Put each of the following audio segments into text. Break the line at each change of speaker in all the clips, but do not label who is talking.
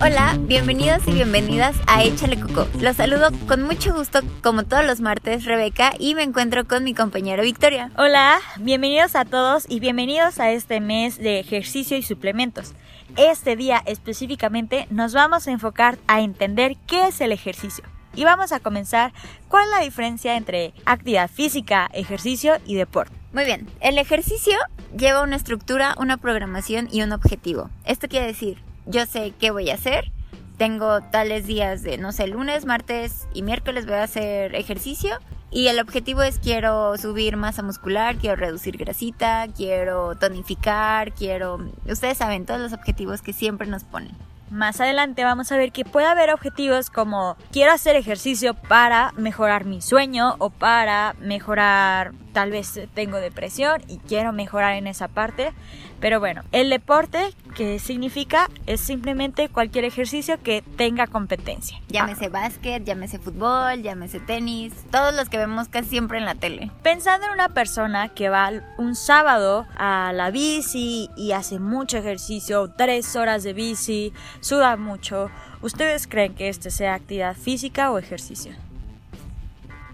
Hola, bienvenidos y bienvenidas a Échale Coco. Los saludo con mucho gusto, como todos los martes, Rebeca, y me encuentro con mi compañero Victoria.
Hola, bienvenidos a todos y bienvenidos a este mes de ejercicio y suplementos. Este día específicamente nos vamos a enfocar a entender qué es el ejercicio. Y vamos a comenzar es la diferencia entre actividad física, ejercicio y deporte.
Muy bien, el ejercicio lleva una estructura, una programación y un objetivo. Esto quiere decir, yo sé qué voy a hacer, tengo tales días de, no sé, lunes, martes y miércoles voy a hacer ejercicio y el objetivo es quiero subir masa muscular, quiero reducir grasita, quiero tonificar, quiero... Ustedes saben todos los objetivos que siempre nos ponen.
Más adelante vamos a ver que puede haber objetivos como quiero hacer ejercicio para mejorar mi sueño o para mejorar, tal vez tengo depresión y quiero mejorar en esa parte. Pero bueno, el deporte, que significa? Es simplemente cualquier ejercicio que tenga competencia.
Llámese básquet, llámese fútbol, llámese tenis, todos los que vemos casi siempre en la tele.
Pensando en una persona que va un sábado a la bici y hace mucho ejercicio, tres horas de bici, suda mucho, ¿ustedes creen que este sea actividad física o ejercicio?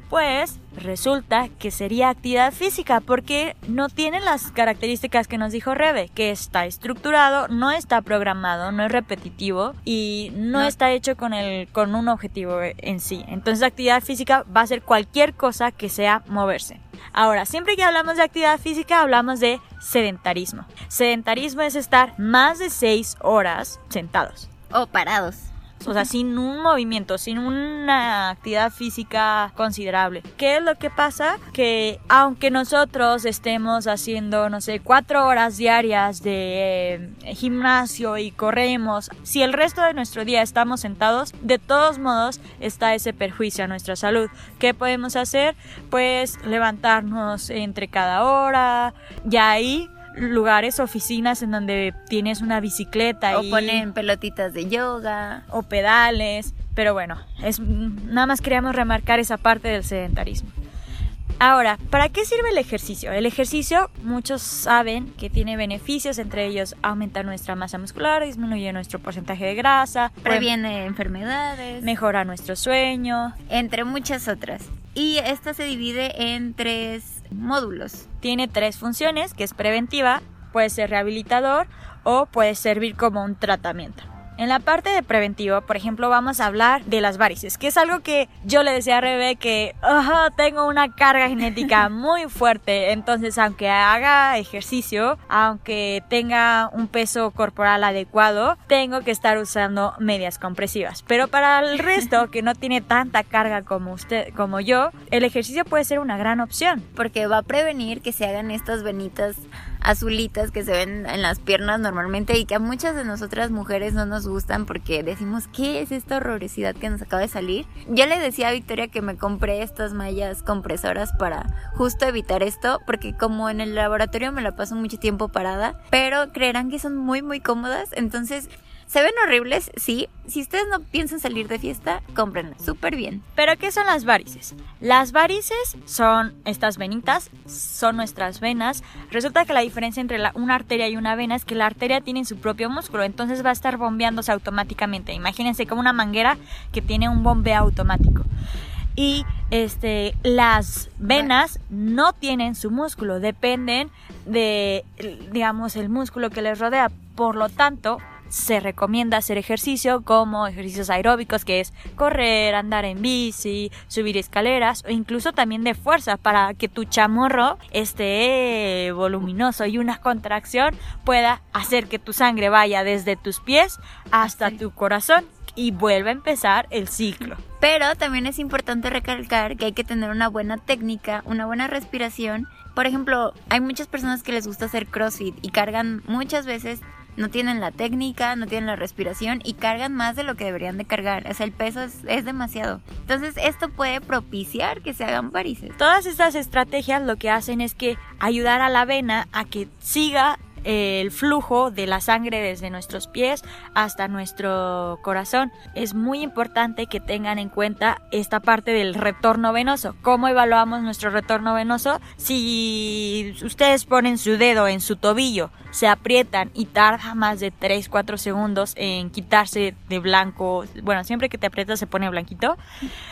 Pues resulta que sería actividad física porque no tiene las características que nos dijo Rebe, que está estructurado, no está programado, no es repetitivo y no, está hecho con, el, con un objetivo en sí. Entonces actividad física va a ser cualquier cosa que sea moverse. Ahora, siempre que hablamos de actividad física hablamos de sedentarismo. Sedentarismo es estar más de 6 horas sentados.
O parados
o sea, sin un movimiento, sin una actividad física considerable. ¿Qué es lo que pasa? Que aunque nosotros estemos haciendo, no sé, cuatro horas diarias de eh, gimnasio y corremos, si el resto de nuestro día estamos sentados, de todos modos está ese perjuicio a nuestra salud. ¿Qué podemos hacer? Pues levantarnos entre cada hora, ya ahí lugares, oficinas en donde tienes una bicicleta.
O ponen pelotitas de yoga.
O pedales. Pero bueno, es, nada más queríamos remarcar esa parte del sedentarismo. Ahora, ¿para qué sirve el ejercicio? El ejercicio, muchos saben que tiene beneficios, entre ellos aumenta nuestra masa muscular, disminuye nuestro porcentaje de grasa,
previene enfermedades,
mejora nuestro sueño,
entre muchas otras. Y esta se divide en tres módulos.
Tiene tres funciones, que es preventiva, puede ser rehabilitador o puede servir como un tratamiento. En la parte de preventivo, por ejemplo, vamos a hablar de las varices, que es algo que yo le decía a Rebe que tengo una carga genética muy fuerte, entonces aunque haga ejercicio, aunque tenga un peso corporal adecuado, tengo que estar usando medias compresivas. Pero para el resto que no tiene tanta carga como usted, como yo, el ejercicio puede ser una gran opción,
porque va a prevenir que se hagan estas venitas azulitas que se ven en las piernas normalmente y que a muchas de nosotras mujeres no nos gustan porque decimos, ¿qué es esta horrorosidad que nos acaba de salir? Yo le decía a Victoria que me compré estas mallas compresoras para justo evitar esto, porque como en el laboratorio me la paso mucho tiempo parada, pero creerán que son muy muy cómodas, entonces se ven horribles, sí. Si ustedes no piensan salir de fiesta, cómprenlas. Súper bien.
¿Pero qué son las varices? Las varices son estas venitas, son nuestras venas. Resulta que la diferencia entre una arteria y una vena es que la arteria tiene su propio músculo, entonces va a estar bombeándose automáticamente. Imagínense como una manguera que tiene un bombeo automático y este las venas no tienen su músculo, dependen de digamos el músculo que les rodea. Por lo tanto, se recomienda hacer ejercicio como ejercicios aeróbicos, que es correr, andar en bici, subir escaleras o incluso también de fuerza para que tu chamorro esté voluminoso y una contracción pueda hacer que tu sangre vaya desde tus pies hasta tu corazón y vuelva a empezar el ciclo.
Pero también es importante recalcar que hay que tener una buena técnica, una buena respiración. Por ejemplo, hay muchas personas que les gusta hacer CrossFit y cargan muchas veces no tienen la técnica, no tienen la respiración y cargan más de lo que deberían de cargar. O sea, el peso es, demasiado. Entonces, esto puede propiciar que se hagan varices.
Todas estas estrategias lo que hacen es que ayudar a la vena a que siga el flujo de la sangre desde nuestros pies hasta nuestro corazón. Es muy importante que tengan en cuenta esta parte del retorno venoso. ¿Cómo evaluamos nuestro retorno venoso? Si ustedes ponen su dedo en su tobillo, se aprietan y tarda más de 3-4 segundos en quitarse de blanco, bueno, siempre que te aprietas se pone blanquito,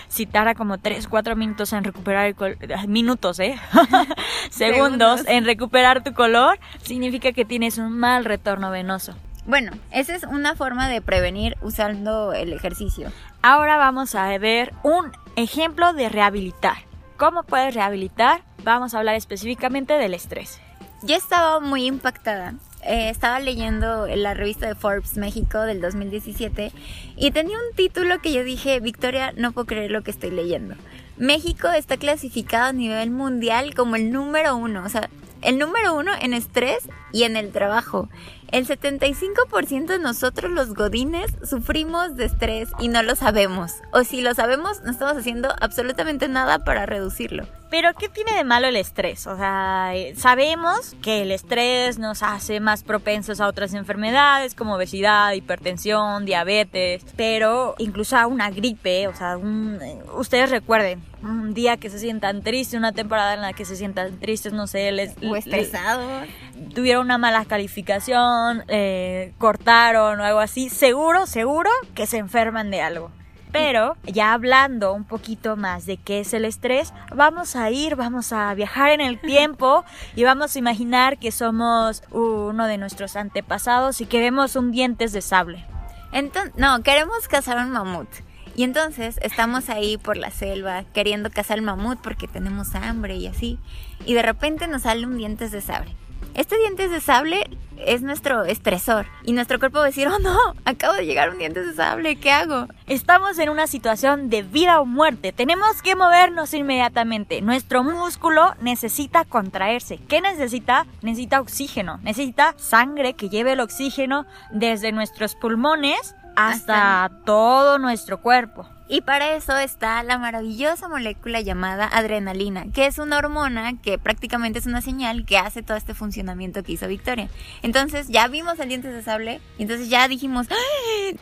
si tarda como 3-4 minutos en recuperar el minutos, ¿eh? segundos en recuperar tu color, significa que tienes un mal retorno venoso.
Bueno, esa es una forma de prevenir usando el ejercicio.
Ahora vamos a ver un ejemplo de rehabilitar. ¿Cómo puedes rehabilitar? Vamos a hablar específicamente del estrés.
Yo estaba muy impactada. Eh, estaba leyendo la revista de Forbes México del 2017 y tenía un título que yo dije, Victoria, no puedo creer lo que estoy leyendo. México está clasificado a nivel mundial como el número uno, o sea, el número uno en estrés y en el trabajo. El 75% de nosotros los godines sufrimos de estrés y no lo sabemos. O si lo sabemos, no estamos haciendo absolutamente nada para reducirlo.
Pero ¿qué tiene de malo el estrés? O sea, eh, sabemos que el estrés nos hace más propensos a otras enfermedades como obesidad, hipertensión, diabetes, pero incluso a una gripe, o sea, eh, ustedes recuerden, un día que se sientan tristes, una temporada en la que se sientan tristes, no sé, les...
O estresados.
Tuvieron una mala calificación, eh, cortaron o algo así, seguro, seguro que se enferman de algo. Pero ya hablando un poquito más de qué es el estrés, vamos a ir, vamos a viajar en el tiempo y vamos a imaginar que somos uno de nuestros antepasados y queremos un dientes de sable.
Entonces, no, queremos cazar un mamut. Y entonces estamos ahí por la selva queriendo cazar el mamut porque tenemos hambre y así. Y de repente nos sale un dientes de sable. Este dientes de sable es nuestro estresor y nuestro cuerpo va a decir, oh no, acabo de llegar un dientes de sable, ¿qué hago?
Estamos en una situación de vida o muerte, tenemos que movernos inmediatamente, nuestro músculo necesita contraerse. ¿Qué necesita? Necesita oxígeno, necesita sangre que lleve el oxígeno desde nuestros pulmones hasta todo nuestro cuerpo.
Y para eso está la maravillosa molécula llamada adrenalina, que es una hormona que prácticamente es una señal que hace todo este funcionamiento que hizo Victoria. Entonces ya vimos el dientes de sable y entonces ya dijimos,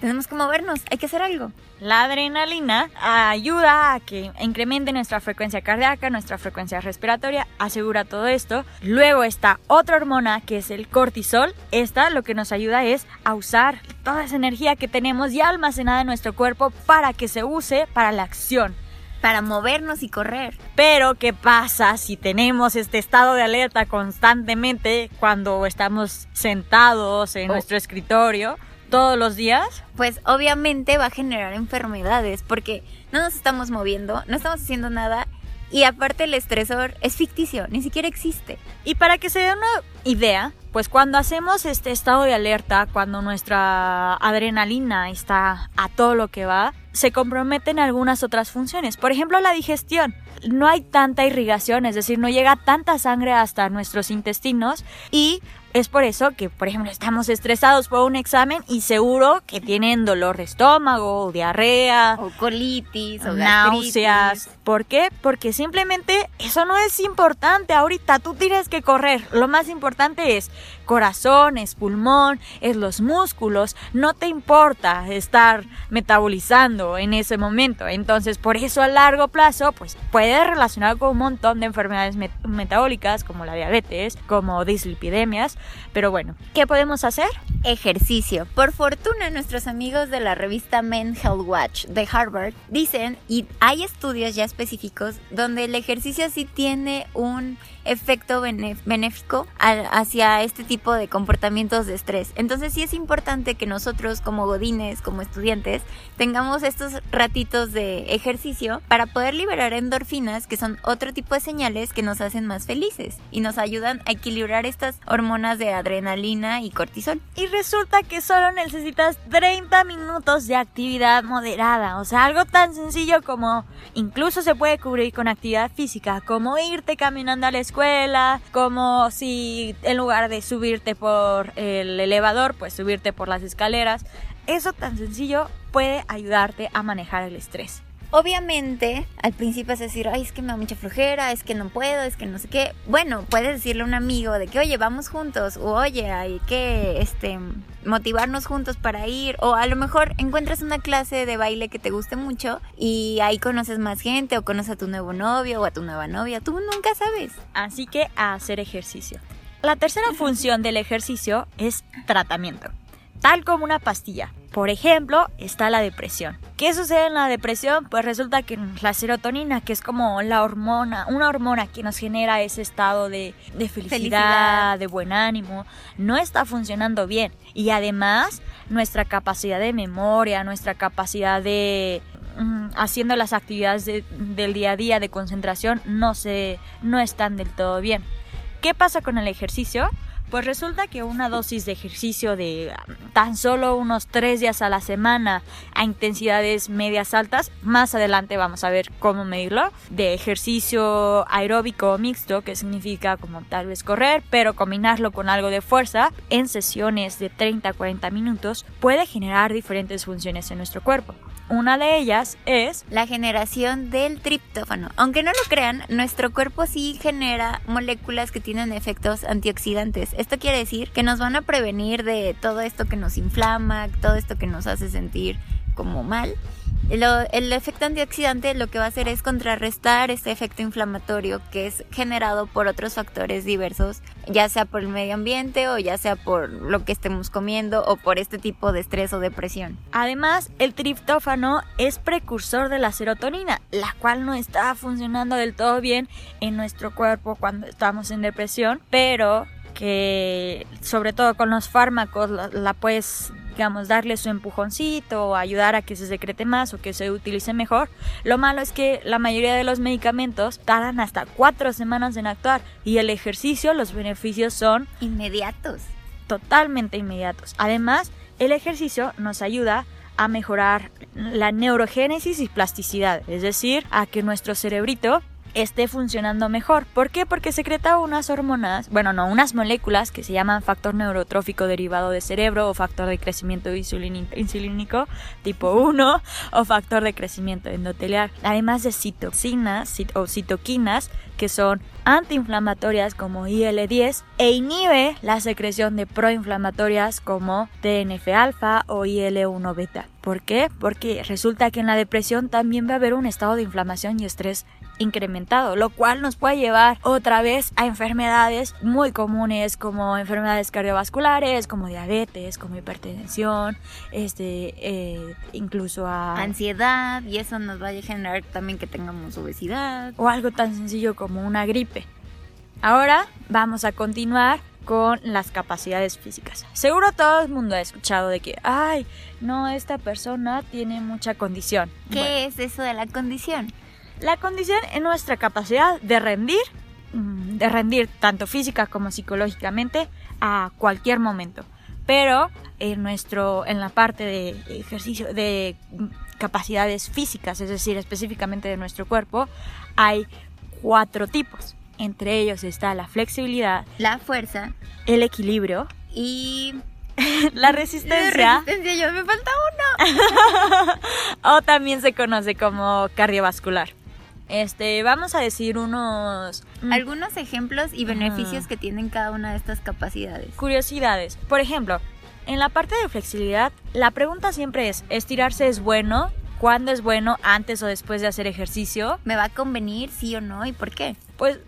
tenemos que movernos, hay que hacer algo.
La adrenalina ayuda a que incremente nuestra frecuencia cardíaca, nuestra frecuencia respiratoria, asegura todo esto. Luego está otra hormona que es el cortisol. Esta lo que nos ayuda es a usar toda esa energía que tenemos ya almacenada en nuestro cuerpo para que se use para la acción
para movernos y correr.
Pero, ¿qué pasa si tenemos este estado de alerta constantemente cuando estamos sentados en oh. nuestro escritorio? todos los días,
pues obviamente va a generar enfermedades porque no nos estamos moviendo, no estamos haciendo nada y aparte el estresor es ficticio, ni siquiera existe.
Y para que se dé una idea, pues cuando hacemos este estado de alerta, cuando nuestra adrenalina está a todo lo que va, se comprometen algunas otras funciones. Por ejemplo, la digestión. No hay tanta irrigación, es decir, no llega tanta sangre hasta nuestros intestinos y es por eso que, por ejemplo, estamos estresados por un examen y seguro que tienen dolor de estómago, o diarrea,
o colitis, o
náuseas. ¿Por qué? Porque simplemente eso no es importante. Ahorita tú tienes que correr. Lo más importante es corazón, es pulmón, es los músculos. No te importa estar metabolizando en ese momento. Entonces, por eso a largo plazo, pues puede relacionar con un montón de enfermedades metabólicas como la diabetes, como dislipidemias pero bueno, ¿qué podemos hacer?
Ejercicio. Por fortuna, nuestros amigos de la revista Men Health Watch de Harvard dicen, y hay estudios ya específicos, donde el ejercicio sí tiene un efecto benéfico hacia este tipo de comportamientos de estrés. Entonces sí es importante que nosotros como godines, como estudiantes, tengamos estos ratitos de ejercicio para poder liberar endorfinas, que son otro tipo de señales que nos hacen más felices y nos ayudan a equilibrar estas hormonas de adrenalina y cortisol.
Y resulta que solo necesitas 30 minutos de actividad moderada, o sea, algo tan sencillo como incluso se puede cubrir con actividad física, como irte caminando a la escuela, como si en lugar de subirte por el elevador, pues subirte por las escaleras. Eso tan sencillo puede ayudarte a manejar el estrés.
Obviamente, al principio es decir, ay, es que me da mucha flojera, es que no puedo, es que no sé qué. Bueno, puedes decirle a un amigo de que, oye, vamos juntos, o oye, hay que este, motivarnos juntos para ir, o a lo mejor encuentras una clase de baile que te guste mucho y ahí conoces más gente, o conoces a tu nuevo novio o a tu nueva novia, tú nunca sabes.
Así que a hacer ejercicio. La tercera función del ejercicio es tratamiento, tal como una pastilla. Por ejemplo, está la depresión. ¿Qué sucede en la depresión? Pues resulta que la serotonina, que es como la hormona, una hormona que nos genera ese estado de, de felicidad,
Felicidad.
de buen ánimo, no está funcionando bien. Y además, nuestra capacidad de memoria, nuestra capacidad de mm, haciendo las actividades de- del día a día de concentración no se no están del todo bien. ¿Qué pasa con el ejercicio? Pues resulta que una dosis de ejercicio de tan solo unos tres días a la semana a intensidades medias altas, más adelante vamos a ver cómo medirlo, de ejercicio aeróbico mixto, que significa como tal vez correr, pero combinarlo con algo de fuerza en sesiones de 30 a 40 minutos, puede generar diferentes funciones en nuestro cuerpo. Una de ellas es
La generación del triptófano. Aunque no lo crean, nuestro cuerpo sí genera moléculas que tienen efectos antioxidantes. Esto quiere decir que nos van a prevenir de todo esto que nos inflama, todo esto que nos hace sentir como mal. El efecto antioxidante lo que va a hacer es contrarrestar este efecto inflamatorio que es generado por otros factores diversos, ya sea por el medio ambiente o ya sea por lo que estemos comiendo o por este tipo de estrés o depresión.
Además, el triptófano es precursor de la serotonina, la cual no está funcionando del todo bien en nuestro cuerpo cuando estamos en depresión, pero que sobre todo con los fármacos la, la puedes digamos darle su empujoncito o ayudar a que se secrete más o que se utilice mejor. Lo malo es que la mayoría de los medicamentos tardan hasta cuatro semanas en actuar y el ejercicio, los beneficios son
Inmediatos.
totalmente inmediatos. Además, el ejercicio nos ayuda a mejorar la neurogénesis y plasticidad, es decir, a que nuestro cerebrito esté funcionando mejor. ¿Por qué? Porque secreta unas hormonas, bueno, no, unas moléculas que se llaman factor neurotrófico derivado de cerebro o factor de crecimiento insulínico tipo 1 o factor de crecimiento endotelial, además de citoxinas cit- o citoquinas que son antiinflamatorias como IL-10 e inhibe la secreción de proinflamatorias como TNF-alfa o IL-1 beta. ¿Por qué? Porque resulta que en la depresión también va a haber un estado de inflamación y estrés incrementado, lo cual nos puede llevar otra vez a enfermedades muy comunes como enfermedades cardiovasculares, como diabetes, como hipertensión, este, eh, incluso a
ansiedad y eso nos va a generar también que tengamos obesidad.
o algo tan sencillo como una gripe. Ahora vamos a continuar con las capacidades físicas. Seguro todo el mundo ha escuchado de que, ay, no, esta persona tiene mucha condición.
¿Qué
Bueno,
es eso de la condición?
La condición es nuestra capacidad de rendir, mm, de rendir tanto física como psicológicamente a cualquier momento. Pero en nuestro, en la parte de ejercicio, de mm, capacidades físicas, es decir, específicamente de nuestro cuerpo, hay cuatro tipos. Entre ellos está la flexibilidad,
La fuerza
el equilibrio,
y
la resistencia,
resistencia, yo me falta uno.
o también se conoce como cardiovascular. Este, vamos a decir unos mm,
Algunos ejemplos y beneficios que tienen cada una de estas capacidades.
curiosidades. Por ejemplo, en la parte de flexibilidad, la pregunta siempre es, ¿estirarse es bueno? ¿Cuándo es bueno? ¿Antes o después de hacer ejercicio?
¿Me va a convenir sí o no y por qué?
Pues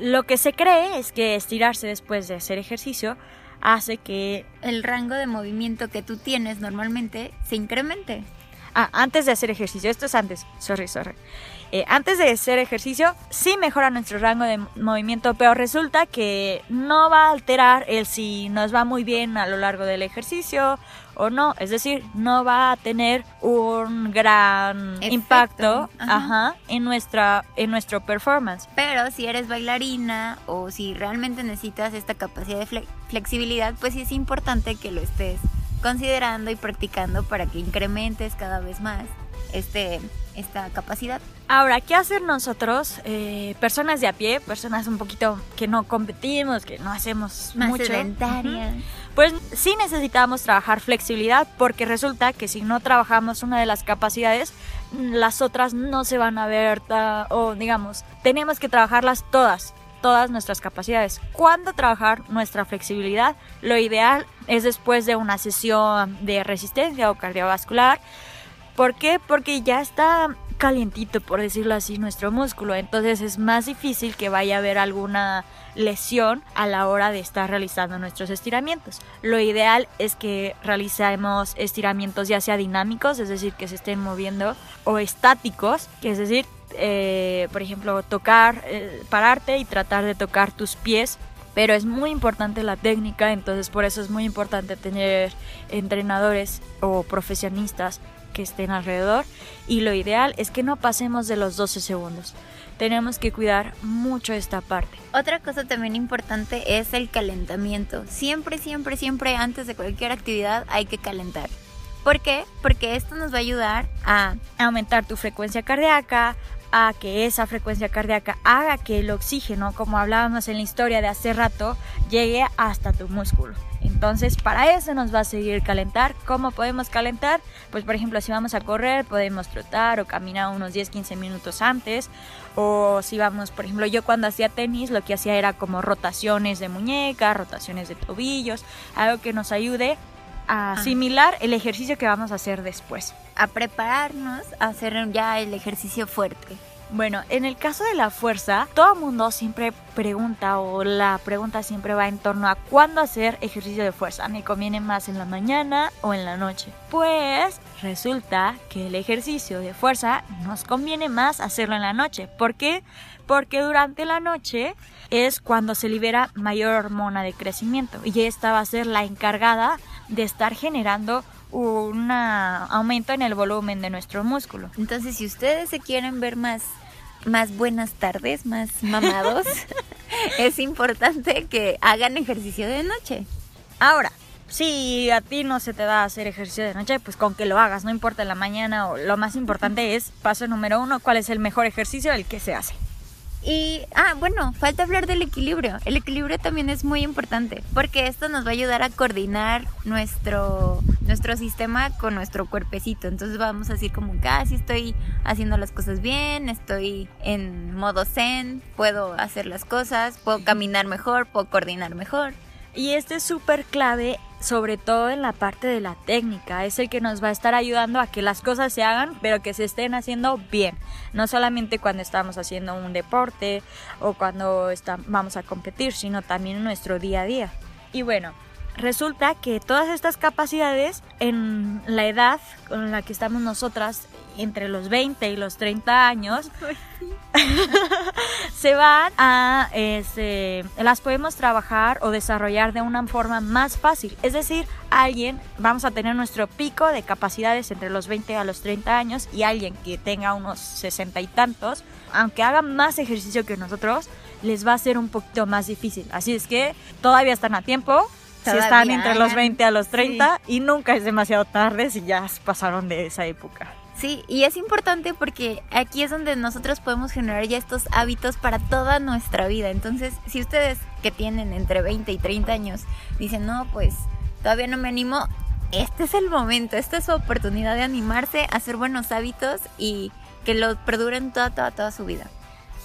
lo que se cree es que estirarse después de hacer ejercicio hace que
El rango de movimiento que tú tienes normalmente se incremente.
Ah, antes de hacer ejercicio, esto es antes, sorry, sorry. Eh, antes de hacer ejercicio, sí mejora nuestro rango de movimiento, pero resulta que no va a alterar el si nos va muy bien a lo largo del ejercicio o no. Es decir, no va a tener un gran
Efecto,
impacto
ajá.
ajá, en, nuestra, en nuestro performance.
Pero si eres bailarina o si realmente necesitas esta capacidad de fle- flexibilidad, pues sí es importante que lo estés considerando y practicando para que incrementes cada vez más este, esta capacidad.
Ahora, ¿qué hacer nosotros, eh, personas de a pie, personas un poquito que no competimos, que no hacemos
Más
mucho?
sedentaria.
Ujú. Pues sí necesitamos trabajar flexibilidad porque resulta que si no trabajamos una de las capacidades las otras no se van a ver, o digamos, tenemos que trabajarlas todas, todas nuestras capacidades. ¿Cuándo trabajar nuestra flexibilidad? Lo ideal es después de una sesión de resistencia o cardiovascular. ¿Por qué? Porque ya está calientito, por decirlo así, nuestro músculo. Entonces es más difícil que vaya a haber alguna lesión a la hora de estar realizando nuestros estiramientos. Lo ideal es que realicemos estiramientos ya sea dinámicos, es decir, que se estén moviendo, o estáticos, que es decir, eh, por ejemplo, tocar, eh, pararte y tratar de tocar tus pies pero es muy importante la técnica, entonces por eso es muy importante tener entrenadores o profesionistas estén alrededor y lo ideal es que no pasemos de los 12 segundos. Tenemos que cuidar mucho esta parte.
Otra cosa también importante es el calentamiento. Siempre, siempre, siempre antes de cualquier actividad hay que calentar. ¿Por qué? Porque esto nos va a ayudar a
aumentar tu frecuencia cardíaca, a que esa frecuencia cardíaca haga que el oxígeno, como hablábamos en la historia de hace rato, llegue hasta tu músculo. Entonces, para eso nos va a seguir calentar. ¿Cómo podemos calentar? Pues, por ejemplo, si vamos a correr, podemos trotar o caminar unos 10-15 minutos antes. O si vamos, por ejemplo, yo cuando hacía tenis, lo que hacía era como rotaciones de muñeca, rotaciones de tobillos, algo que nos ayude a asimilar el ejercicio que vamos a hacer después.
A prepararnos a hacer ya el ejercicio fuerte.
Bueno, en el caso de la fuerza, todo el mundo siempre pregunta o la pregunta siempre va en torno a cuándo hacer ejercicio de fuerza. ¿Me conviene más en la mañana o en la noche? Pues resulta que el ejercicio de fuerza nos conviene más hacerlo en la noche. ¿Por qué? Porque durante la noche es cuando se libera mayor hormona de crecimiento y esta va a ser la encargada de estar generando un aumento en el volumen de nuestro músculo.
Entonces, si ustedes se quieren ver más más buenas tardes, más mamados, es importante que hagan ejercicio de noche.
Ahora, si a ti no se te da hacer ejercicio de noche, pues con que lo hagas, no importa la mañana o lo más importante es, paso número uno, cuál es el mejor ejercicio, el que se hace.
Y, ah, bueno, falta hablar del equilibrio. El equilibrio también es muy importante porque esto nos va a ayudar a coordinar nuestro, nuestro sistema con nuestro cuerpecito. Entonces vamos a decir como casi ah, estoy haciendo las cosas bien, estoy en modo zen, puedo hacer las cosas, puedo caminar mejor, puedo coordinar mejor.
Y este es súper clave, sobre todo en la parte de la técnica. Es el que nos va a estar ayudando a que las cosas se hagan, pero que se estén haciendo bien. No solamente cuando estamos haciendo un deporte o cuando vamos a competir, sino también en nuestro día a día. Y bueno, resulta que todas estas capacidades en la edad con la que estamos nosotras, entre los 20 y los 30 años, se van a, este, las podemos trabajar o desarrollar de una forma más fácil. Es decir, alguien, vamos a tener nuestro pico de capacidades entre los 20 a los 30 años y alguien que tenga unos 60 y tantos, aunque haga más ejercicio que nosotros, les va a ser un poquito más difícil. Así es que todavía están a tiempo, si están entre los 20 a los 30 y nunca es demasiado tarde si ya pasaron de esa época.
Sí, y es importante porque aquí es donde nosotros podemos generar ya estos hábitos para toda nuestra vida. Entonces, si ustedes que tienen entre 20 y 30 años dicen, no, pues todavía no me animo, este es el momento, esta es su oportunidad de animarse a hacer buenos hábitos y que los perduren toda, toda, toda su vida.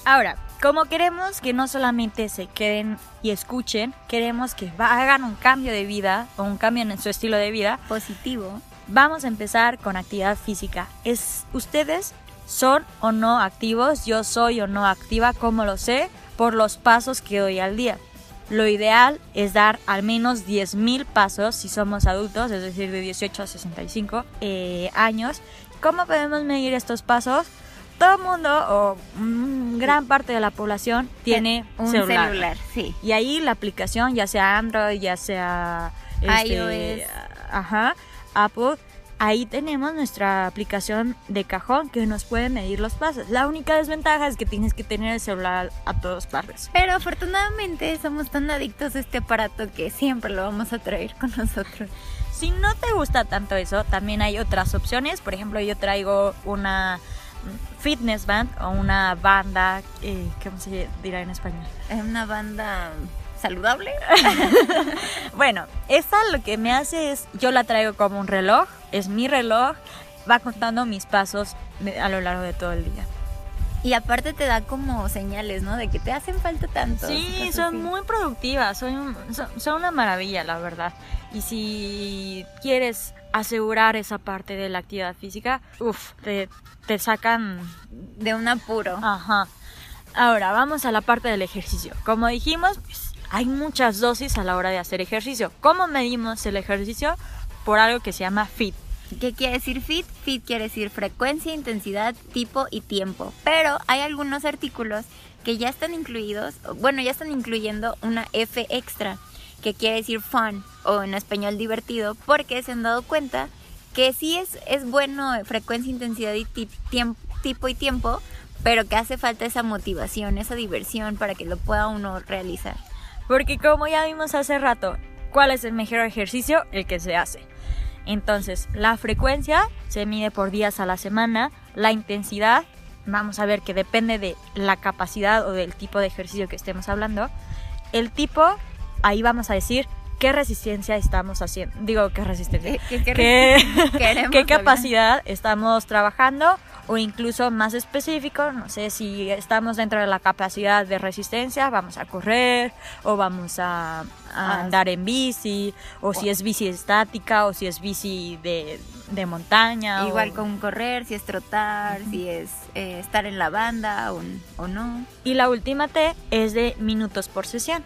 Ahora, como queremos que no solamente se queden y escuchen, queremos que hagan un cambio de vida o un cambio en su estilo de vida
positivo
Vamos a empezar con actividad física. ¿Es, ¿Ustedes son o no activos? Yo soy o no activa, ¿cómo lo sé? Por los pasos que doy al día. Lo ideal es dar al menos 10.000 pasos si somos adultos, es decir, de 18 a 65 eh, años. ¿Cómo podemos medir estos pasos? Todo el mundo o gran parte de la población tiene
un celular. sí.
Y ahí la aplicación, ya sea Android, ya sea
este, iOS,
ajá, Apple, ahí tenemos nuestra aplicación de cajón que nos puede medir los pasos. La única desventaja es que tienes que tener el celular a todas partes.
Pero afortunadamente somos tan adictos a este aparato que siempre lo vamos a traer con nosotros.
Si no te gusta tanto eso, también hay otras opciones. Por ejemplo, yo traigo una fitness band o una banda, eh, ¿cómo se dirá en español?
Es una banda saludable.
bueno, esta lo que me hace es, yo la traigo como un reloj, es mi reloj va contando mis pasos a lo largo de todo el día.
Y aparte te da como señales, ¿no? De que te hacen falta tanto.
Sí, son muy productivas, son, son, son una maravilla, la verdad. Y si quieres asegurar esa parte de la actividad física, uff, te, te sacan
De un apuro.
Ajá. Ahora vamos a la parte del ejercicio. Como dijimos, pues, hay muchas dosis a la hora de hacer ejercicio. ¿Cómo medimos el ejercicio? Por algo que se llama FIT.
¿Qué quiere decir fit? Fit quiere decir frecuencia, intensidad, tipo y tiempo. Pero hay algunos artículos que ya están incluidos, bueno, ya están incluyendo una F extra, que quiere decir fun o en español divertido, porque se han dado cuenta que sí es, es bueno frecuencia, intensidad y ti- tiemp- tipo y tiempo, pero que hace falta esa motivación, esa diversión para que lo pueda uno realizar.
Porque como ya vimos hace rato, ¿cuál es el mejor ejercicio? El que se hace. Entonces, la frecuencia se mide por días a la semana, la intensidad, vamos a ver que depende de la capacidad o del tipo de ejercicio que estemos hablando. El tipo, ahí vamos a decir qué resistencia estamos haciendo. Digo, qué resistencia.
¿Qué, qué-
¿Qué, qué
hablar?
capacidad estamos trabajando o incluso más específico, no sé si estamos dentro de la capacidad de resistencia, vamos a correr o vamos a, a
Ah,
andar en bici o si es bici estática o si es bici de, de montaña.
Igual
o-
con correr, si es trotar, si es eh, estar en la banda o, o no.
Y la última T es de minutos por sesión.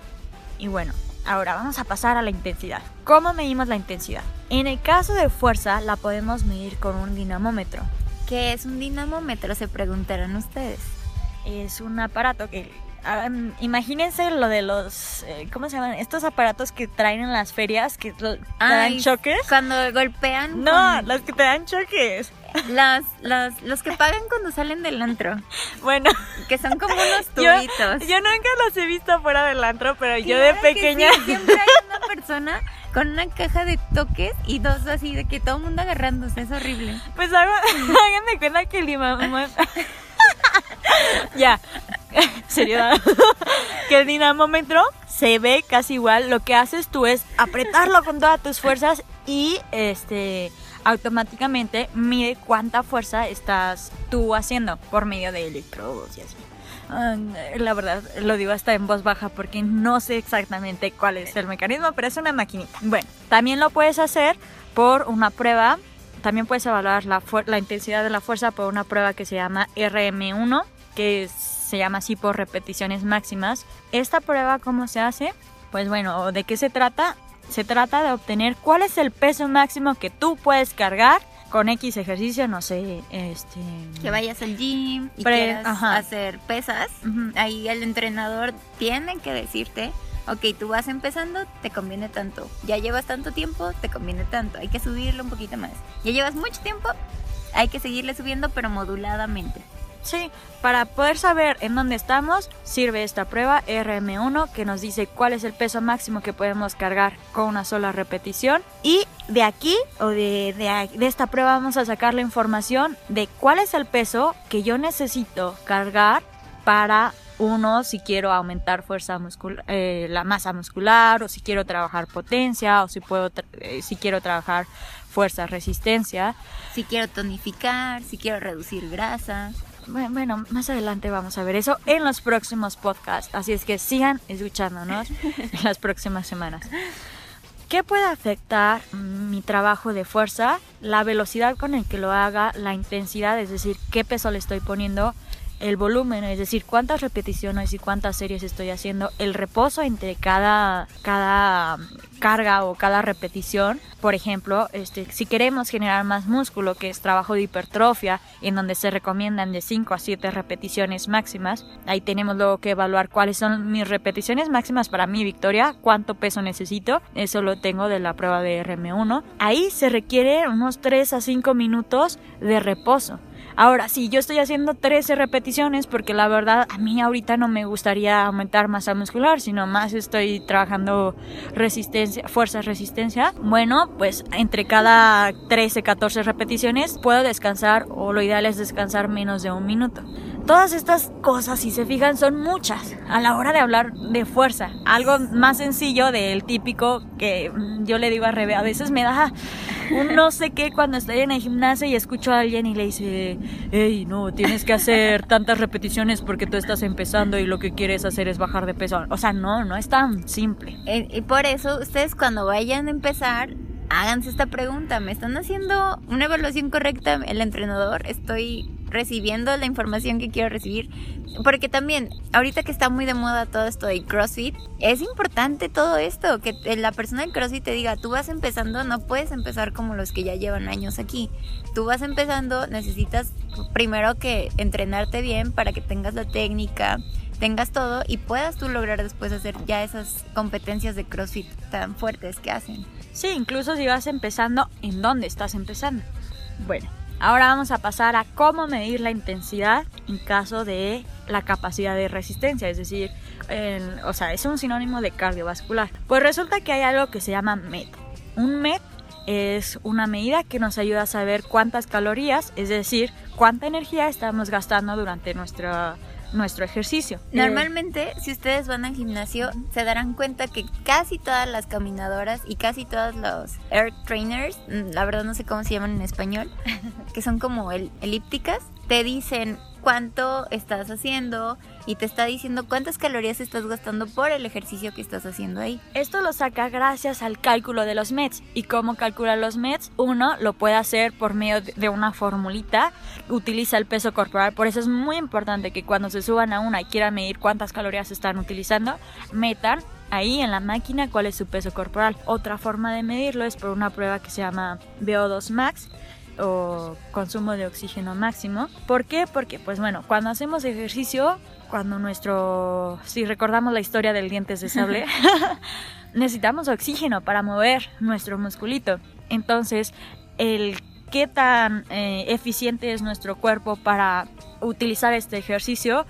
Y bueno, ahora vamos a pasar a la intensidad. ¿Cómo medimos la intensidad? En el caso de fuerza la podemos medir con un dinamómetro.
¿Qué es un dinamómetro? Se preguntarán ustedes.
Es un aparato que... mm, imagínense lo de los... eh, ¿Cómo se llaman? Estos aparatos que traen en las ferias que te dan choques.
Cuando golpean
No,
con
los que te dan choques.
Las, las- los que pagan cuando salen del antro,
Bueno,
que son como unos tubitos.
yo nunca los he visto fuera del antro, pero yo de pequeña...
sí, Siempre hay una persona con una caja de toques y dos así de que todo el mundo agarrándose, es horrible.
Pues hago, háganme cuenta que el dinamómetro. ya, seriedad. que el dinamómetro se ve casi igual. Lo que haces tú es apretarlo con todas tus fuerzas y este automáticamente mide cuánta fuerza estás tú haciendo por medio de electrodos y así. La verdad, lo digo hasta en voz baja porque no sé exactamente cuál es el mecanismo, pero es una maquinita. Bueno, también lo puedes hacer por una prueba. También puedes evaluar la, la intensidad de la fuerza por una prueba que se llama RM1, que es- se llama así por repeticiones máximas. Esta prueba, ¿cómo se hace? Pues bueno, ¿de qué se trata? Se trata de obtener cuál es el peso máximo que tú puedes cargar con X ejercicio, no sé, este...
Que vayas al gym y quieras
ajá.
hacer pesas, ahí el entrenador tiene que decirte, ok, tú vas empezando, te conviene tanto. Ya llevas tanto tiempo, te conviene tanto. Hay que subirlo un poquito más. Ya llevas mucho tiempo, hay que seguirle subiendo, pero moduladamente.
Sí, para poder saber en dónde estamos, sirve esta prueba RM1 que nos dice cuál es el peso máximo que podemos cargar con una sola repetición. Y de aquí, o de, de, de esta prueba, vamos a sacar la información de cuál es el peso que yo necesito cargar para uno, si quiero aumentar fuerza muscular, la masa muscular, o si quiero trabajar potencia, o si, puedo eh, si quiero trabajar fuerza, resistencia.
Si quiero tonificar, si quiero reducir grasa.
Bueno, más adelante vamos a ver eso en los próximos podcasts. Así es que sigan escuchándonos en las próximas semanas. ¿Qué puede afectar mm, mi trabajo de fuerza? La velocidad con el que lo haga, la intensidad, es decir, qué peso le estoy poniendo, el volumen, es decir, cuántas repeticiones y cuántas series estoy haciendo, el reposo entre cada, cada carga o cada repetición. Por ejemplo, este, si queremos generar más músculo, que es trabajo de hipertrofia, en donde se recomiendan de 5 a 7 repeticiones máximas, ahí tenemos luego que evaluar cuáles son mis repeticiones máximas para mi victoria, cuánto peso necesito, eso lo tengo de la prueba de RM1. Ahí se requiere unos 3 a 5 minutos de reposo. Ahora, si yo estoy haciendo 13 repeticiones, porque la verdad a mí ahorita no me gustaría aumentar masa muscular, sino más estoy trabajando resistencia, fuerza, resistencia, bueno, pues entre cada 13, 14 repeticiones puedo descansar o lo ideal es descansar menos de un minuto. Todas estas cosas, si se fijan, son muchas a la hora de hablar de fuerza. Algo más sencillo del típico que yo le digo a Rebe, a veces me da un no sé qué cuando estoy en el gimnasio y escucho a alguien y le dice, hey, no, tienes que hacer tantas repeticiones porque tú estás empezando y lo que quieres hacer es bajar de peso. O sea, no, no es tan simple.
Eh, y por eso ustedes cuando vayan a empezar, háganse esta pregunta. ¿Me están haciendo una evaluación correcta el entrenador? ¿Estoy recibiendo la información que quiero recibir. Porque también, ahorita que está muy de moda todo esto de CrossFit, es importante todo esto, que la persona de CrossFit te diga, tú vas empezando, no puedes empezar como los que ya llevan años aquí. Tú vas empezando, necesitas primero que entrenarte bien para que tengas la técnica, tengas todo y puedas tú lograr después hacer ya esas competencias de CrossFit tan fuertes que hacen.
Sí, incluso si vas empezando, ¿en dónde estás empezando? Bueno, Ahora vamos a pasar a cómo medir la intensidad en caso de la capacidad de resistencia, es decir, o sea, es un sinónimo de cardiovascular. Pues resulta que hay algo que se llama MET. Un MET es una medida que nos ayuda a saber cuántas calorías, es decir, cuánta energía estamos gastando durante nuestra nuestro ejercicio.
Eh, Normalmente, si ustedes van al gimnasio, se darán cuenta que casi todas las caminadoras y casi todos los air trainers, mm, la verdad no sé cómo se llaman en español, que son como el, elípticas, te dicen cuánto estás haciendo y te está diciendo cuántas calorías estás gastando por el ejercicio que estás haciendo ahí.
Esto lo saca gracias al cálculo de los METs. ¿Y cómo calcula los METs? Uno lo puede hacer por medio de una formulita, utiliza el peso corporal, por eso es muy importante que cuando se suban a una y quieran medir cuántas calorías están utilizando, metan ahí en la máquina cuál es su peso corporal. Otra forma de medirlo es por una prueba que se llama VO2 Max o consumo de oxígeno máximo. ¿Por qué? Porque, pues bueno, cuando hacemos ejercicio, cuando nuestro, si recordamos la historia del dientes de sable, necesitamos oxígeno para mover nuestro musculito. Entonces, el qué tan eh, eficiente es nuestro cuerpo para utilizar este ejercicio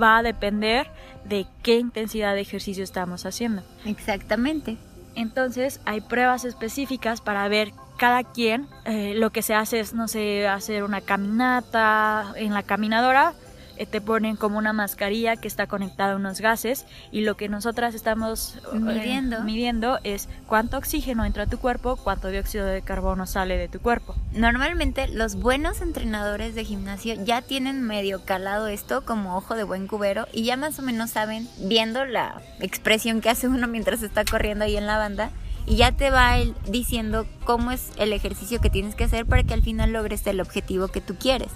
va a depender de qué intensidad de ejercicio estamos haciendo.
Exactamente.
Entonces hay pruebas específicas para ver cada quien eh, lo que se hace es, no sé, hacer una caminata en la caminadora, eh, te ponen como una mascarilla que está conectada a unos gases y lo que nosotras estamos
eh, midiendo.
midiendo es cuánto oxígeno entra a tu cuerpo, cuánto dióxido de carbono sale de tu cuerpo.
Normalmente los buenos entrenadores de gimnasio ya tienen medio calado esto como ojo de buen cubero y ya más o menos saben, viendo la expresión que hace uno mientras está corriendo ahí en la banda, y ya te va él diciendo cómo es el ejercicio que tienes que hacer para que al final logres el objetivo que tú quieres.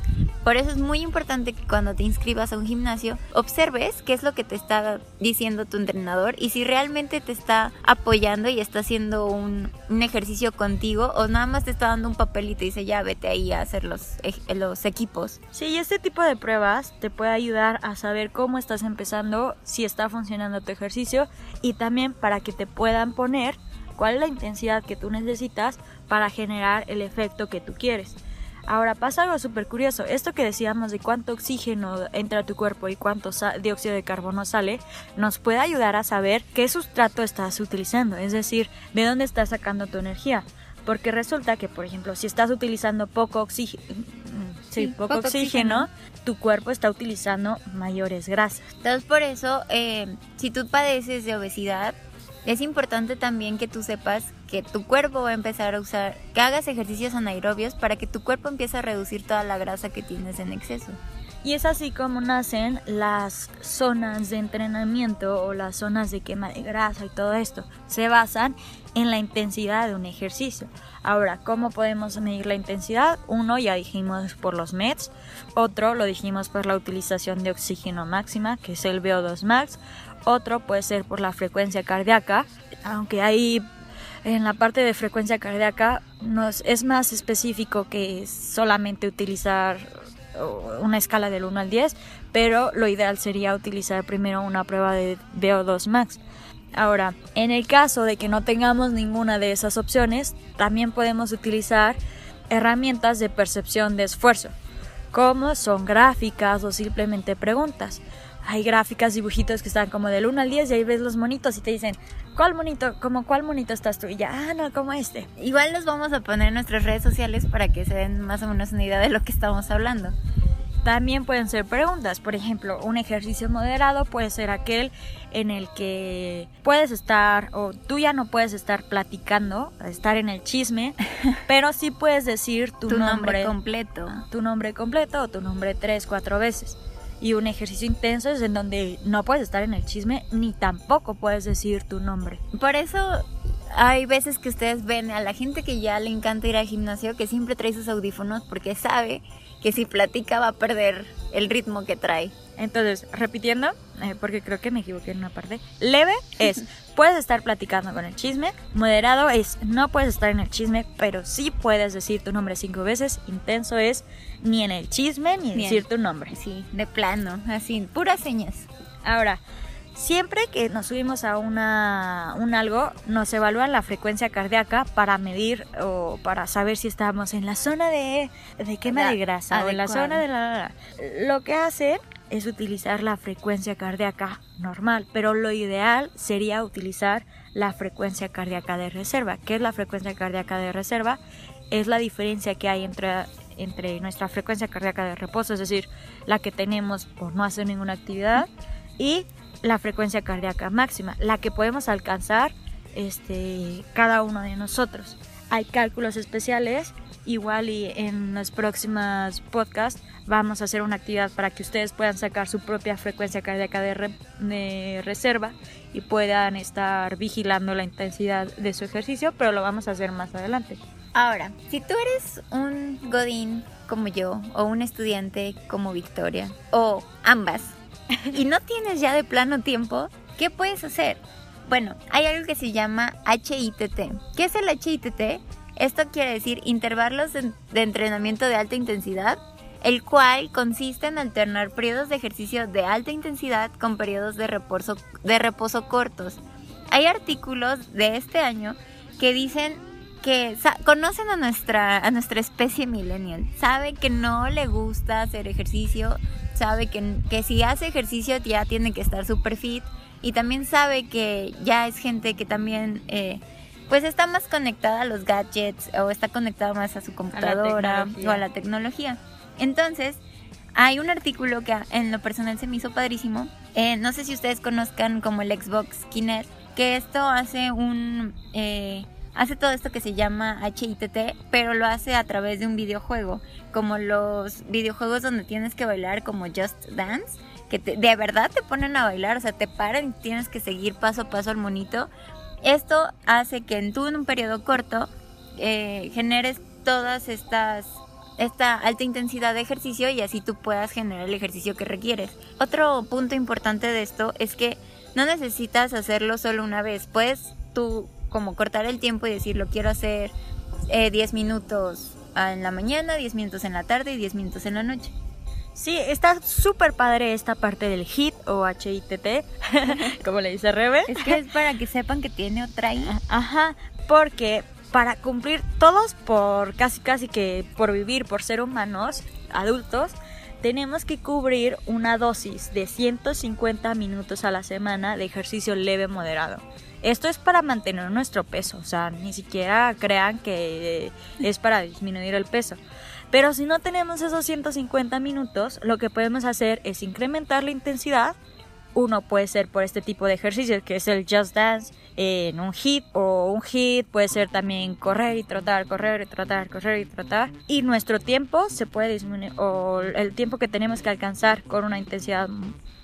Por eso es muy importante que cuando te inscribas a un gimnasio observes qué es lo que te está diciendo tu entrenador y si realmente te está apoyando y está haciendo un, ejercicio contigo o nada más te está dando un papel y te dice ya vete ahí a hacer los, los equipos.
Sí, este tipo de pruebas te puede ayudar a saber cómo estás empezando, si está funcionando tu ejercicio y también para que te puedan poner cuál es la intensidad que tú necesitas para generar el efecto que tú quieres. Ahora pasa algo súper curioso. Esto que decíamos de cuánto oxígeno entra a tu cuerpo y cuánto dióxido de carbono sale, nos puede ayudar a saber qué sustrato estás utilizando, es decir, de dónde estás sacando tu energía. Porque resulta que, por ejemplo, si estás utilizando poco, oxígeno, poco, oxígeno, tu cuerpo está utilizando mayores grasas.
Entonces, por eso, eh, si tú padeces de obesidad, es importante también que tú sepas que tu cuerpo va a empezar a usar, que hagas ejercicios anaerobios para que tu cuerpo empiece a reducir toda la grasa que tienes en exceso.
Y es así como nacen las zonas de entrenamiento o las zonas de quema de grasa y todo esto. Se basan en la intensidad de un ejercicio. Ahora, ¿cómo podemos medir la intensidad? Uno ya dijimos por los METs, otro lo dijimos por la utilización de oxígeno máxima, que es el VO2 max, otro puede ser por la frecuencia cardíaca, aunque ahí en la parte de frecuencia cardíaca nos, es más específico que solamente utilizar una escala del 1 al 10, pero lo ideal sería utilizar primero una prueba de VO2 max. Ahora, en el caso de que no tengamos ninguna de esas opciones, también podemos utilizar herramientas de percepción de esfuerzo, como son gráficas o simplemente preguntas hay gráficas, dibujitos que están como del 1 al 10 y ahí ves los monitos y te dicen, ¿cuál monito? Como cuál monito estás tú? Y ya, ah, no, como este.
Igual los vamos a poner en nuestras redes sociales para que se den más o menos una idea de lo que estamos hablando.
también pueden ser preguntas. Por ejemplo, un ejercicio moderado puede ser aquel en el que puedes estar o tú ya no puedes estar platicando, estar en el chisme, pero sí puedes decir tu,
Tu
nombre,
nombre completo.
tu nombre completo o tu nombre tres, cuatro veces. Y un ejercicio intenso es en donde no puedes estar en el chisme ni tampoco puedes decir tu nombre.
Por eso hay veces que ustedes ven a la gente que ya le encanta ir al gimnasio que siempre trae sus audífonos porque sabe que si platica va a perder el ritmo que trae.
Entonces, repitiendo, eh, porque creo que me equivoqué en una parte. Leve es, puedes estar platicando con el chisme. Moderado es, no puedes estar en el chisme, pero sí puedes decir tu nombre cinco veces. Intenso es, ni en el chisme, ni,
Ni
decir tu nombre.
Sí, de plano, así, puras señas.
Ahora, siempre que nos subimos a una, un algo, nos evalúan la frecuencia cardíaca para medir o para saber si estamos en la zona de, de quema
La
de grasa o en la
adecuada.
zona de la... Lo que hacen es utilizar la frecuencia cardíaca normal, pero lo ideal sería utilizar la frecuencia cardíaca de reserva. ¿Qué es la frecuencia cardíaca de reserva? Es la diferencia que hay entre, entre nuestra frecuencia cardíaca de reposo, es decir, la que tenemos por no hacer ninguna actividad, y la frecuencia cardíaca máxima, la que podemos alcanzar este, cada uno de nosotros. Hay cálculos especiales, igual y en los próximos podcasts vamos a hacer una actividad para que ustedes puedan sacar su propia frecuencia cardíaca de, de reserva y puedan estar vigilando la intensidad de su ejercicio, pero lo vamos a hacer más adelante.
Ahora, si tú eres un godín como yo, o un estudiante como Victoria, o ambas, y no tienes ya de plano tiempo, ¿qué puedes hacer? Bueno, hay algo que se llama HITT. ¿Qué es el HITT? Esto quiere decir intervalos de, entrenamiento de alta intensidad, el cual consiste en alternar periodos de ejercicio de alta intensidad con periodos de reposo, de reposo cortos. Hay artículos de este año que dicen que conocen a nuestra, a nuestra especie millennial, sabe que no le gusta hacer ejercicio, sabe que, que si hace ejercicio ya tiene que estar super fit y también sabe que ya es gente que también eh, pues está más conectada a los gadgets o está conectada más a su computadora o a la tecnología. Entonces, hay un artículo que en lo personal se me hizo padrísimo. Eh, no sé si ustedes conozcan como el Xbox Kinect, que esto hace un... eh, hace todo esto que se llama HITT, pero lo hace a través de un videojuego, como los videojuegos donde tienes que bailar como Just Dance, que de verdad te ponen a bailar, o sea, te paran y tienes que seguir paso a paso al monito. Esto hace que en tú en un periodo corto eh, generes todas estas esta alta intensidad de ejercicio y así tú puedas generar el ejercicio que requieres. Otro punto importante de esto es que no necesitas hacerlo solo una vez, puedes tú como cortar el tiempo y decir lo quiero hacer eh, 10 minutos ah, en la mañana, 10 minutos en la tarde y 10 minutos en la noche.
Sí, está súper padre esta parte del HIT o HITT, como le dice Rebe.
Es que es para que sepan que tiene otra I.
Ajá, porque para cumplir todos por casi casi que por vivir, por ser humanos, adultos, tenemos que cubrir una dosis de 150 minutos a la semana de ejercicio leve moderado. Esto es para mantener nuestro peso, o sea, ni siquiera crean que es para disminuir el peso. Pero si no tenemos esos 150 minutos, lo que podemos hacer es incrementar la intensidad uno puede ser por este tipo de ejercicios que es el Just Dance en un hit o un hit puede ser también correr y trotar, correr y trotar, correr y trotar y nuestro tiempo se puede disminuir o el tiempo que tenemos que alcanzar con una intensidad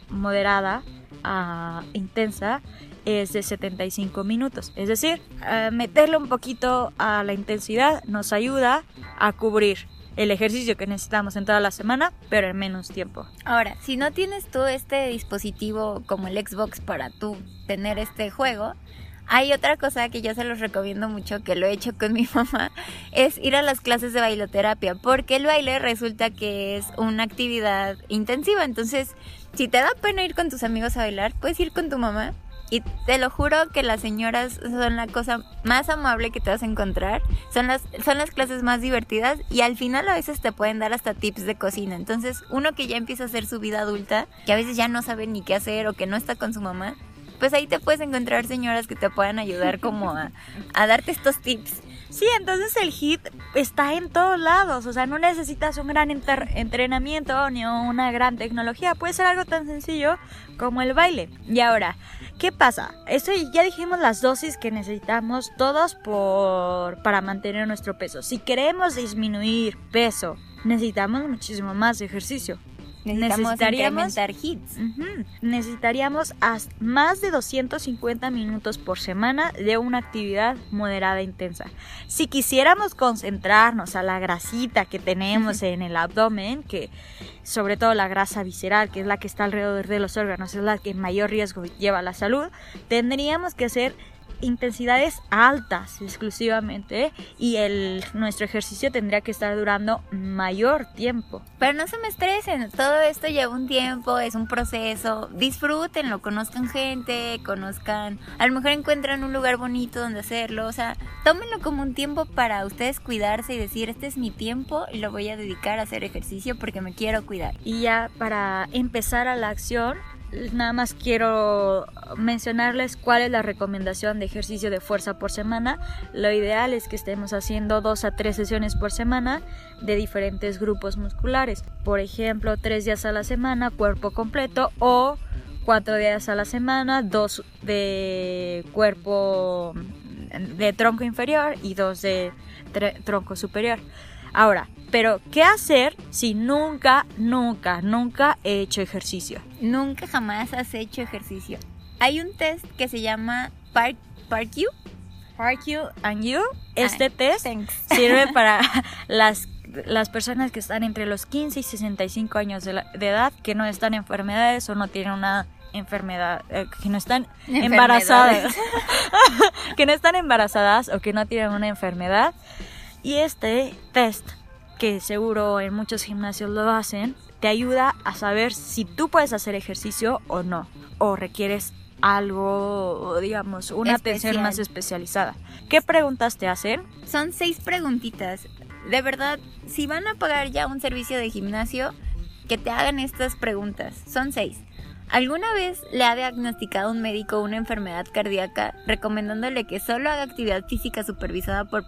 moderada a intensa es de 75 minutos. Es decir, eh, meterle un poquito a la intensidad nos ayuda a cubrir el ejercicio que necesitamos en toda la semana, pero en menos tiempo.
Ahora, si no tienes tú este dispositivo como el Xbox para tú tener este juego, hay otra cosa que yo se los recomiendo mucho, que lo he hecho con mi mamá, es ir a las clases de bailoterapia, porque el baile resulta que es una actividad intensiva, entonces si te da pena ir con tus amigos a bailar, puedes ir con tu mamá. Y te lo juro que las señoras son la cosa más amable que te vas a encontrar. Son las, son las clases más divertidas y al final a veces te pueden dar hasta tips de cocina. Entonces, uno que ya empieza a hacer su vida adulta, que a veces ya no sabe ni qué hacer o que no está con su mamá, pues ahí te puedes encontrar señoras que te puedan ayudar como a, a darte estos tips.
Sí, entonces el hit está en todos lados, o sea, no necesitas un gran entrenamiento ni una gran tecnología, puede ser algo tan sencillo como el baile. Y ahora, ¿qué pasa? Esto ya dijimos las dosis que necesitamos todos por para mantener nuestro peso. Si queremos disminuir peso, necesitamos muchísimo más ejercicio.
Necesitaríamos hits.
necesitaríamos más de 250 minutos por semana de una actividad moderada e intensa. Si quisiéramos concentrarnos a la grasita que tenemos en el abdomen, que sobre todo la grasa visceral, que es la que está alrededor de los órganos, es la que mayor riesgo lleva a la salud, tendríamos que hacer intensidades altas exclusivamente y el nuestro ejercicio tendría que estar durando mayor tiempo.
Pero no se me estresen, todo esto lleva un tiempo, es un proceso, disfrútenlo, conozcan gente, conozcan, a lo mejor encuentran un lugar bonito donde hacerlo, o sea, tómenlo como un tiempo para ustedes cuidarse y decir, este es mi tiempo y lo voy a dedicar a hacer ejercicio porque me quiero cuidar.
Y ya para empezar a la acción, nada más quiero mencionarles cuál es la recomendación de ejercicio de fuerza por semana. Lo ideal es que estemos haciendo dos a tres sesiones por semana de diferentes grupos musculares. Por ejemplo, tres días a la semana, cuerpo completo o cuatro días a la semana, dos de cuerpo de tronco inferior y dos de tronco superior. Ahora, pero ¿qué hacer si nunca, nunca, nunca he hecho ejercicio?
Nunca jamás has hecho ejercicio. Hay un test que se llama Park, Park You.
Park You and You. Este test sirve para las las personas que están entre los 15 y 65 años de, edad, que no están enfermedades o no tienen una enfermedad, eh, que no están embarazadas, que no están embarazadas o que no tienen una enfermedad y este test, que seguro en muchos gimnasios lo hacen, te ayuda a saber si tú puedes hacer ejercicio o no, o requieres algo, digamos, una atención más especializada. ¿Qué preguntas te hacen?
Son seis preguntitas. De verdad, si van a pagar ya un servicio de gimnasio, que te hagan estas preguntas. Son seis. ¿Alguna vez le ha diagnosticado un médico una enfermedad cardíaca recomendándole que solo haga actividad física supervisada por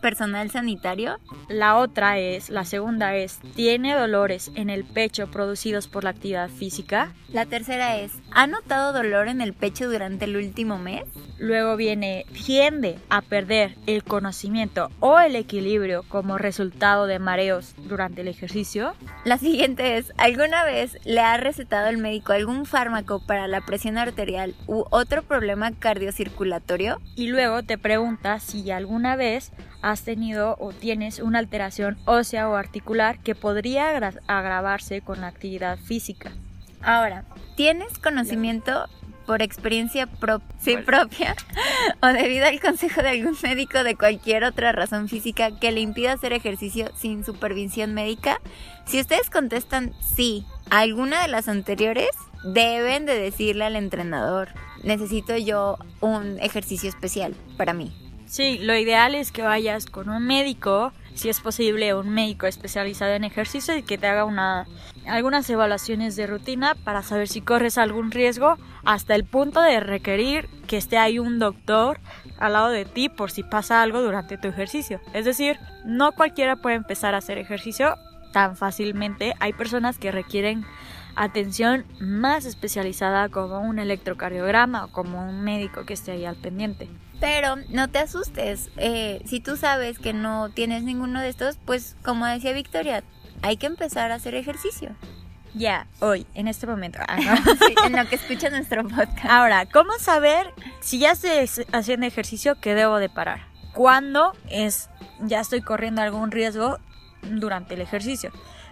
personal sanitario?
La otra es, la segunda es, ¿tiene dolores en el pecho producidos por la actividad física?
La tercera es, ¿ha notado dolor en el pecho durante el último mes?
Luego viene, tiende a perder el conocimiento o el equilibrio como resultado de mareos durante el ejercicio.
La siguiente es, ¿alguna vez le ha recetado el médico algún fármaco para la presión arterial u otro problema cardiocirculatorio?
Y luego te pregunta si alguna vez has tenido o tienes una alteración ósea o articular que podría agravarse con la actividad física.
Ahora, ¿tienes conocimiento por experiencia propia o debido al consejo de algún médico de cualquier otra razón física que le impida hacer ejercicio sin supervisión médica? Si ustedes contestan sí a alguna de las anteriores, deben de decirle al entrenador, necesito yo un ejercicio especial para mí.
Sí, lo ideal es que vayas con un médico, si es posible un médico especializado en ejercicio y que te haga una, algunas evaluaciones de rutina para saber si corres algún riesgo hasta el punto de requerir que esté ahí un doctor al lado de ti por si pasa algo durante tu ejercicio. Es decir, no cualquiera puede empezar a hacer ejercicio tan fácilmente. Hay personas que requieren atención más especializada como un electrocardiograma o como un médico que esté ahí al pendiente.
Pero no te asustes, eh, si tú sabes que no tienes ninguno de estos, pues como decía Victoria, hay que empezar a hacer ejercicio.
Ya, hoy, en este momento. Ah,
en lo que escucha nuestro podcast.
Ahora, ¿cómo saber si ya estoy haciendo ejercicio que debo de parar? ¿Cuándo es ya estoy corriendo algún riesgo durante el ejercicio?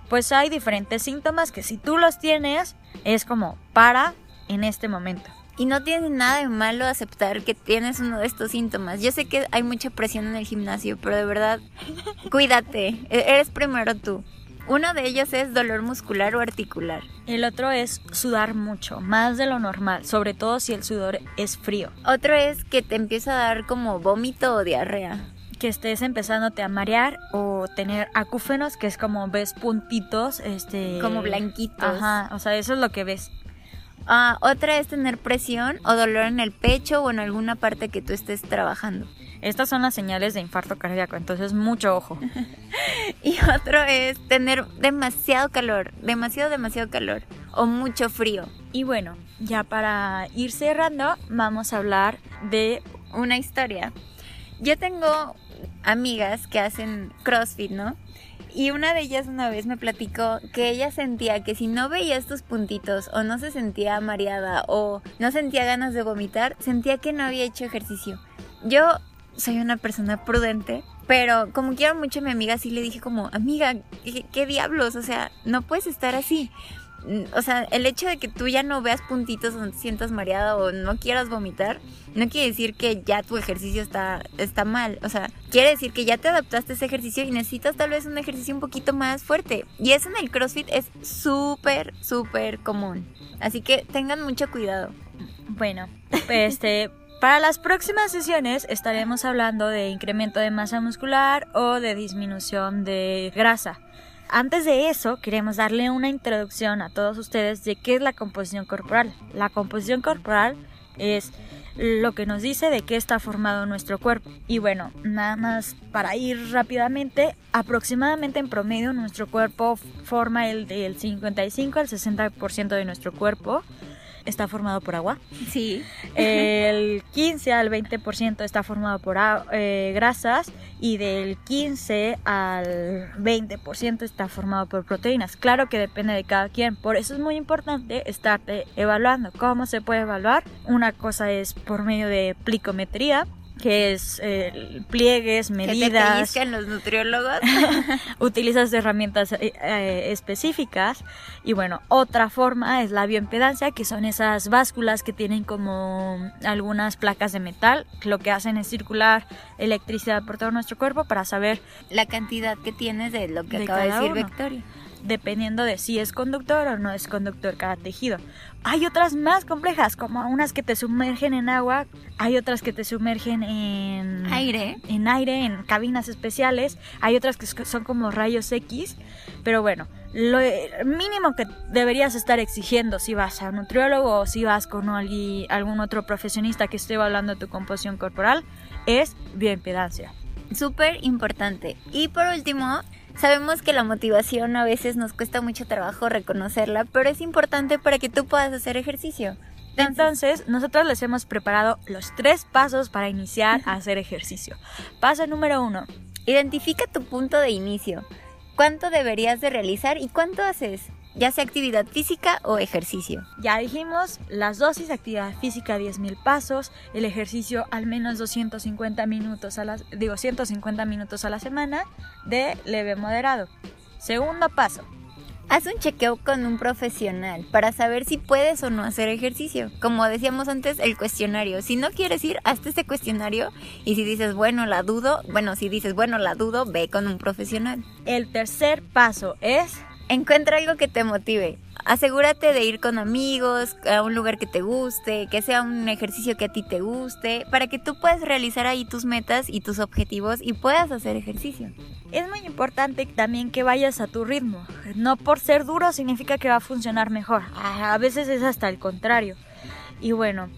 Pues hay diferentes síntomas que si tú los tienes, es como para en este momento.
Y no tiene nada de malo aceptar que tienes uno de estos síntomas. Yo sé que hay mucha presión en el gimnasio, pero de verdad, cuídate. E-, eres primero tú. Uno de ellos es dolor muscular o articular.
El otro es sudar mucho, más de lo normal, sobre todo si el sudor es frío.
Otro es que te empieza a dar como vómito o diarrea.
Que estés empezándote a marear o tener acúfenos, que es como ves puntitos, este...
Como blanquitos.
Ajá, o sea, eso es lo que ves.
Ah, otra es tener presión o dolor en el pecho o en alguna parte que tú estés trabajando.
Estas son las señales de infarto cardíaco, entonces mucho ojo.
Y otro es tener demasiado calor, demasiado, demasiado calor o mucho frío.
Y bueno, ya para ir cerrando, vamos a hablar de
Una historia. Yo tengo amigas que hacen CrossFit, ¿no? Y una de ellas una vez me platicó que ella sentía que si no veía estos puntitos o no se sentía mareada o no sentía ganas de vomitar, sentía que no había hecho ejercicio. Yo soy una persona prudente, pero como quiero mucho a mi amiga, sí le dije como, amiga, ¿qué, qué diablos? O sea, no puedes estar así. O sea, el hecho de que tú ya no veas puntitos o no te sientas mareada o no quieras vomitar, no quiere decir que ya tu ejercicio está, está mal. O sea, quiere decir que ya te adaptaste a ese ejercicio y necesitas tal vez un ejercicio un poquito más fuerte. Y eso en el CrossFit es súper, súper común. Así que tengan mucho cuidado.
Bueno, este, para las próximas sesiones estaremos hablando de incremento de masa muscular o de disminución de grasa. Antes de eso, queremos darle una introducción a todos ustedes de qué es la composición corporal. La composición corporal es lo que nos dice de qué está formado nuestro cuerpo. Y bueno, nada más para ir rápidamente, aproximadamente en promedio nuestro cuerpo forma el del 55 al 60% de nuestro cuerpo. Está formado por agua.
Sí.
El 15 al 20% está formado por eh, grasas y del 15 al 20% está formado por proteínas. Claro que depende de cada quien, por eso es muy importante estarte evaluando. ¿Cómo se puede evaluar? Una cosa es por medio de plicometría, que es eh, pliegues,
Que te
medidas,
los nutriólogos.
utilizas herramientas eh, eh, específicas y bueno, otra forma es la bioimpedancia, que son esas básculas que tienen como algunas placas de metal, lo que hacen es circular electricidad por todo nuestro cuerpo para saber,
la cantidad que tienes de lo que
De
acaba de decir
uno.
Victoria.
Dependiendo de si es conductor o no es conductor cada tejido. Hay otras más complejas, como unas que te sumergen en agua, hay otras que te sumergen en
Aire.
en aire, en cabinas especiales. Hay otras que son como rayos X. Pero bueno, lo mínimo que deberías estar exigiendo si vas a un nutriólogo o si vas con algui- algún otro profesionista que esté evaluando tu composición corporal es bioimpedancia.
Súper importante. Y por último, sabemos que la motivación a veces nos cuesta mucho trabajo reconocerla, pero es importante para que tú puedas hacer ejercicio.
Entonces, nosotros les hemos preparado los tres pasos para iniciar a hacer ejercicio. Paso número uno,
Identifica tu punto de inicio. ¿Cuánto deberías de realizar y cuánto haces? Ya sea actividad física o ejercicio.
Ya dijimos, las dosis de actividad física 10.000 pasos, el ejercicio al menos 250 minutos a la, digo 150 minutos a la semana de leve moderado. Segundo paso,
Haz un chequeo con un profesional para saber si puedes o no hacer ejercicio. Como decíamos antes, el cuestionario. Si no quieres ir, hazte este cuestionario y si dices, bueno, la dudo, bueno, si dices, bueno, la dudo, ve con un profesional.
el tercer paso es
Encuentra algo que te motive. Asegúrate de ir con amigos a un lugar que te guste, que sea un ejercicio que a ti te guste, para que tú puedas realizar ahí tus metas y tus objetivos y puedas hacer ejercicio.
Es muy importante también que vayas a tu ritmo. No por ser duro significa que va a funcionar mejor. A veces es hasta el contrario. Y bueno,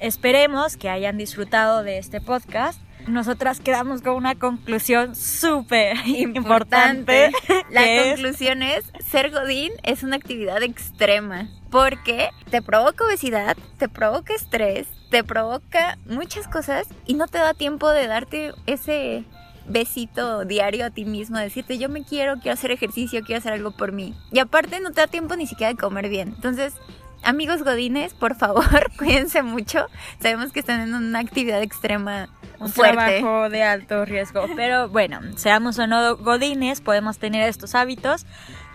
esperemos que hayan disfrutado de este podcast. Nosotras quedamos con una conclusión súper importante.
La
es-
conclusión es, ser godín es una actividad extrema porque te provoca obesidad, te provoca estrés, te provoca muchas cosas y no te da tiempo de darte ese besito diario a ti mismo, decirte yo me quiero, quiero hacer ejercicio, quiero hacer algo por mí. Y aparte no te da tiempo ni siquiera de comer bien. Entonces, amigos godines, por favor, cuídense mucho. Sabemos que están en una actividad extrema
un
fuerte.
trabajo de alto riesgo. Pero bueno, seamos o no godines, podemos tener estos hábitos.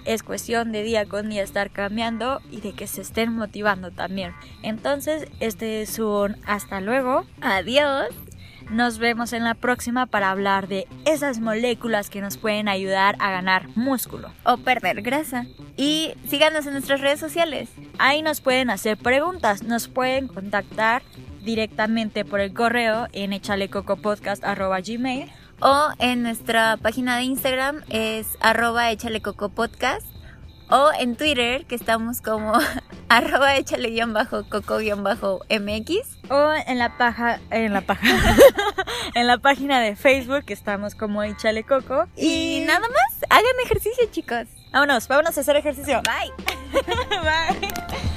Es cuestión de día con día estar cambiando y de que se estén motivando también. Entonces, este es un hasta luego.
Adiós.
Nos vemos en la próxima para hablar de esas moléculas que nos pueden ayudar a ganar músculo.
o perder grasa. Y síganos en nuestras redes sociales.
Ahí nos pueden hacer preguntas, nos pueden contactar directamente por el correo en echalecocopodcast.gmail
O en nuestra página de Instagram es arroba échale coco podcast o en Twitter, que estamos como arroba échale guion bajo coco guion bajo mx.
O en la paja, en la paja, en la página de Facebook, que estamos como échale coco.
Y, nada más, hagan ejercicio chicos.
Vámonos, vámonos a hacer ejercicio.
Bye.
Bye.